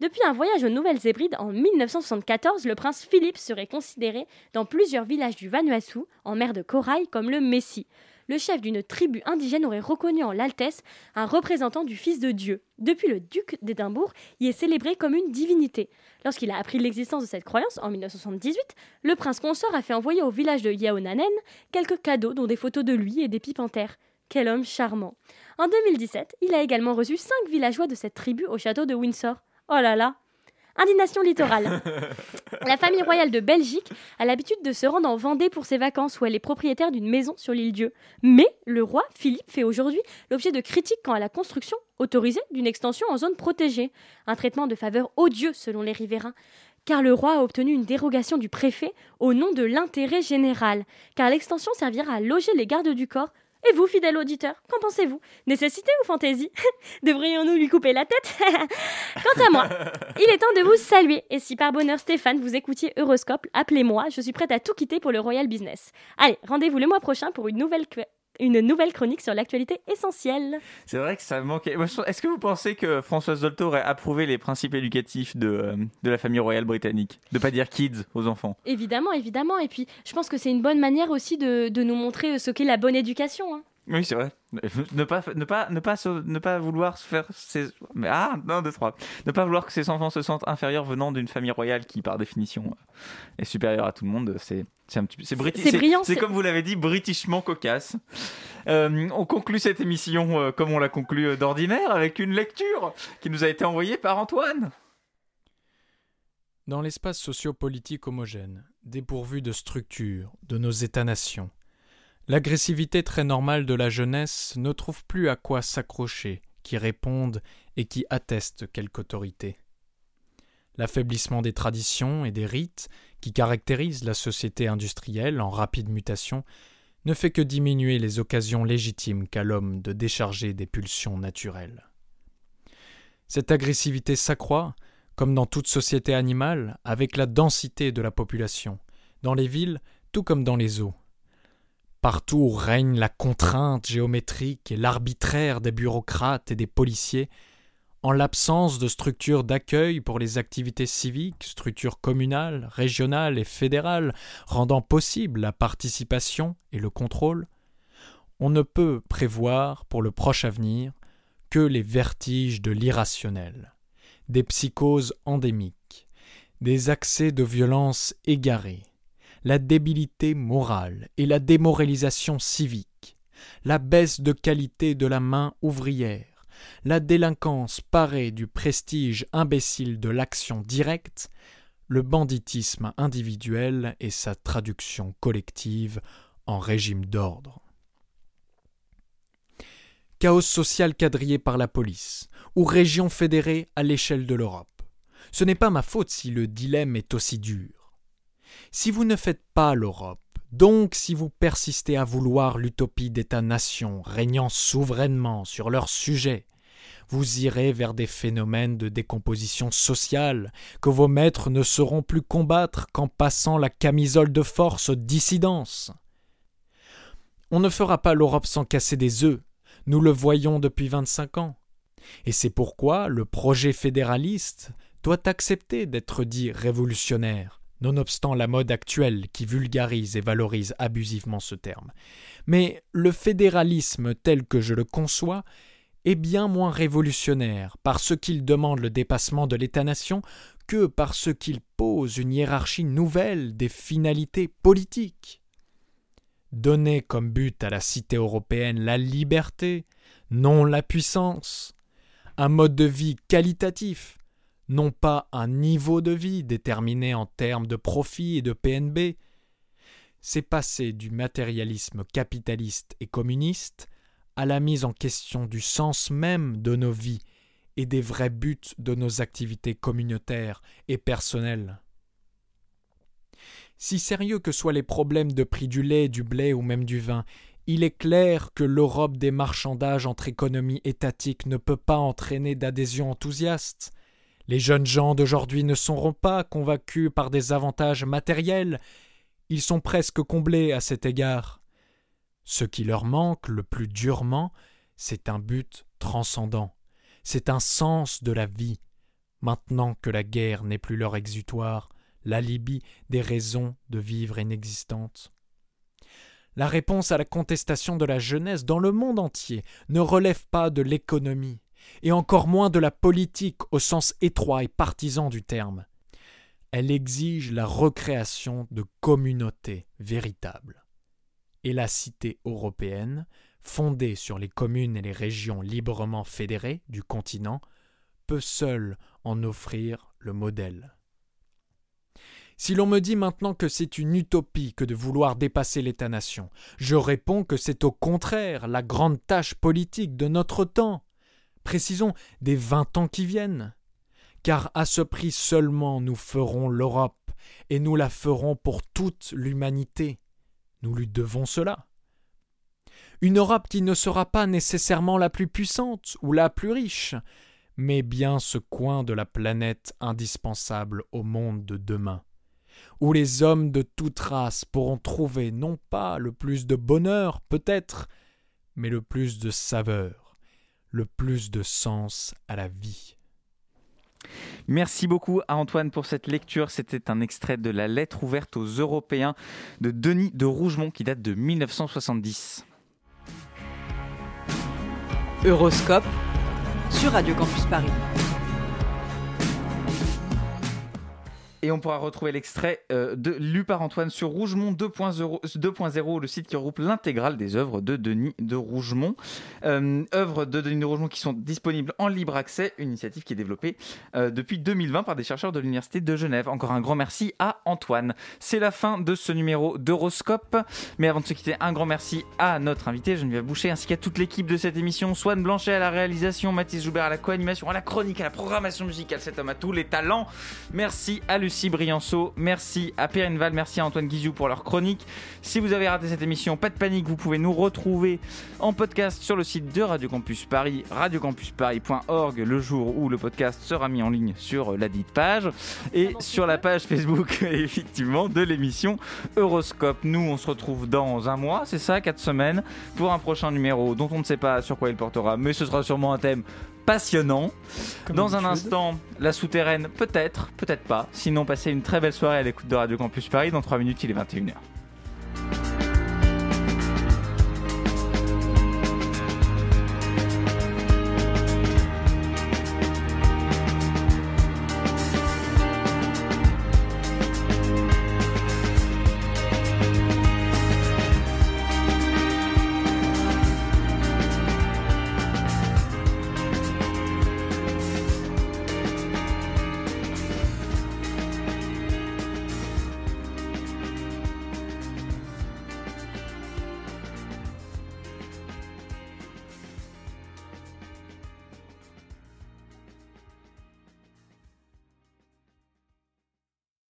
Depuis un voyage aux Nouvelles-Hébrides en 1974, le prince Philippe serait considéré dans plusieurs villages du Vanuatu, en mer de Corail, comme le Messie le chef d'une tribu indigène aurait reconnu en l'Altesse un représentant du Fils de Dieu. Depuis, le duc d'Édimbourg y est célébré comme une divinité. Lorsqu'il a appris l'existence de cette croyance, en 1978, le prince consort a fait envoyer au village de Yaonanen quelques cadeaux, dont des photos de lui et des pies panthères. Quel homme charmant. En 2017, il a également reçu cinq villageois de cette tribu au château de Windsor. Oh là là, Indignation littorale. La famille royale de Belgique a l'habitude de se rendre en Vendée pour ses vacances où elle est propriétaire d'une maison sur l'île Dieu. Mais le roi Philippe fait aujourd'hui l'objet de critiques quant à la construction autorisée d'une extension en zone protégée. Un traitement de faveur odieux selon les riverains car le roi a obtenu une dérogation du préfet au nom de l'intérêt général, car l'extension servira à loger les gardes du corps et vous, fidèle auditeur, qu'en pensez-vous? Nécessité ou fantaisie? Devrions-nous lui couper la tête? Quant à moi, il est temps de vous saluer. Et si par bonheur Stéphane, vous écoutiez Euroscope, appelez-moi, je suis prête à tout quitter pour le Royal Business. Allez, rendez-vous le mois prochain pour une nouvelle une nouvelle chronique sur l'actualité essentielle. C'est vrai que ça manquait. Est-ce que vous pensez que Françoise Dolto aurait approuvé les principes éducatifs de, euh, de la famille royale britannique? De pas dire kids aux enfants Évidemment, évidemment. Et puis, je pense que c'est une bonne manière aussi de, de nous montrer ce qu'est la bonne éducation. Hein. Oui, c'est vrai. Ne pas, ne pas, ne pas, ne pas vouloir se faire ses... Ah, non, deux, trois. Ne pas vouloir que ses enfants se sentent inférieurs venant d'une famille royale qui, par définition, est supérieure à tout le monde. C'est, c'est un petit c'est, brillant. C'est, comme vous l'avez dit, britichement cocasse. Euh, on conclut cette émission euh, comme on l'a conclu euh, d'ordinaire avec une lecture qui nous a été envoyée par Antoine. Dans l'espace sociopolitique homogène, dépourvu de structure, de nos États-nations, L'agressivité très normale de la jeunesse ne trouve plus à quoi s'accrocher, qui réponde et qui atteste quelque autorité. L'affaiblissement des traditions et des rites qui caractérisent la société industrielle en rapide mutation ne fait que diminuer les occasions légitimes qu'a l'homme de décharger des pulsions naturelles. Cette agressivité s'accroît, comme dans toute société animale, avec la densité de la population, dans les villes tout comme dans les eaux, Partout règne la contrainte géométrique et l'arbitraire des bureaucrates et des policiers, en l'absence de structures d'accueil pour les activités civiques, structures communales, régionales et fédérales rendant possible la participation et le contrôle, on ne peut prévoir pour le proche avenir que les vertiges de l'irrationnel, des psychoses endémiques, des accès de violence égarés, la débilité morale et la démoralisation civique, la baisse de qualité de la main ouvrière, la délinquance parée du prestige imbécile de l'action directe, le banditisme individuel et sa traduction collective en régime d'ordre. Chaos social quadrillé par la police, ou région fédérée à l'échelle de l'Europe. Ce n'est pas ma faute si le dilemme est aussi dur. Si vous ne faites pas l'Europe, donc si vous persistez à vouloir l'utopie d'États-nations régnant souverainement sur leur sujet, vous irez vers des phénomènes de décomposition sociale que vos maîtres ne sauront plus combattre qu'en passant la camisole de force aux dissidences. On ne fera pas l'Europe sans casser des œufs, nous le voyons depuis vingt-cinq ans. Et c'est pourquoi le projet fédéraliste doit accepter d'être dit révolutionnaire, nonobstant la mode actuelle qui vulgarise et valorise abusivement ce terme. Mais le fédéralisme tel que je le conçois est bien moins révolutionnaire parce qu'il demande le dépassement de l'État-nation que parce qu'il pose une hiérarchie nouvelle des finalités politiques. Donner comme but à la cité européenne la liberté, non la puissance, un mode de vie qualitatif, non pas un niveau de vie déterminé en termes de profit et de PNB, c'est passer du matérialisme capitaliste et communiste à la mise en question du sens même de nos vies et des vrais buts de nos activités communautaires et personnelles. Si sérieux que soient les problèmes de prix du lait, du blé ou même du vin, il est clair que l'Europe des marchandages entre économies étatiques ne peut pas entraîner d'adhésion enthousiaste. Les jeunes gens d'aujourd'hui ne seront pas convaincus par des avantages matériels, ils sont presque comblés à cet égard. Ce qui leur manque le plus durement, c'est un but transcendant, c'est un sens de la vie, maintenant que la guerre n'est plus leur exutoire, l'alibi des raisons de vivre inexistantes. La réponse à la contestation de la jeunesse dans le monde entier ne relève pas de l'économie, et encore moins de la politique au sens étroit et partisan du terme. Elle exige la recréation de communautés véritables. Et la cité européenne, fondée sur les communes et les régions librement fédérées du continent, peut seule en offrir le modèle. Si l'on me dit maintenant que c'est une utopie que de vouloir dépasser l'État-nation, je réponds que c'est au contraire la grande tâche politique de notre temps, précisons des vingt ans qui viennent. Car à ce prix seulement nous ferons l'Europe, et nous la ferons pour toute l'humanité. Nous lui devons cela. Une Europe qui ne sera pas nécessairement la plus puissante ou la plus riche, mais bien ce coin de la planète indispensable au monde de demain, où les hommes de toute race pourront trouver non pas le plus de bonheur, peut-être, mais le plus de saveur, le plus de sens à la vie. Merci beaucoup à Antoine pour cette lecture. C'était un extrait de la lettre ouverte aux Européens de Denis de Rougemont qui date de 1970. Euroscope sur Radio Campus Paris. Et on pourra retrouver l'extrait euh, de lu par Antoine sur Rougemont 2.0, le site qui regroupe l'intégrale des œuvres de Denis de Rougemont. Euh, œuvres de Denis de Rougemont qui sont disponibles en libre accès, une initiative qui est développée euh, depuis 2020 par des chercheurs de l'Université de Genève. Encore un grand merci à Antoine. C'est la fin de ce numéro d'Horoscope. Mais avant de se quitter, un grand merci à notre invité Geneviève Boucher ainsi qu'à toute l'équipe de cette émission. Swan Blanchet à la réalisation, Mathis Joubert à la co-animation, à la chronique, à la programmation musicale. Cet homme a tous les talents. Merci à Lucie Brianceau, merci à Val, merci à Antoine Guizou pour leur chronique. Si vous avez raté cette émission, pas de panique, vous pouvez nous retrouver en podcast sur le site de Radio Campus Paris, radiocampusparis.org, le jour où le podcast sera mis en ligne sur la dite page et sur la page Facebook effectivement de l'émission Euroscope. Nous, on se retrouve dans un mois, c'est ça, quatre semaines, pour un prochain numéro dont on ne sait pas sur quoi il portera, mais ce sera sûrement un thème passionnant. Dans un instant, la souterraine, peut-être, peut-être pas. Sinon, passez une très belle soirée à l'écoute de Radio Campus Paris. Dans 3 minutes, il est 21h.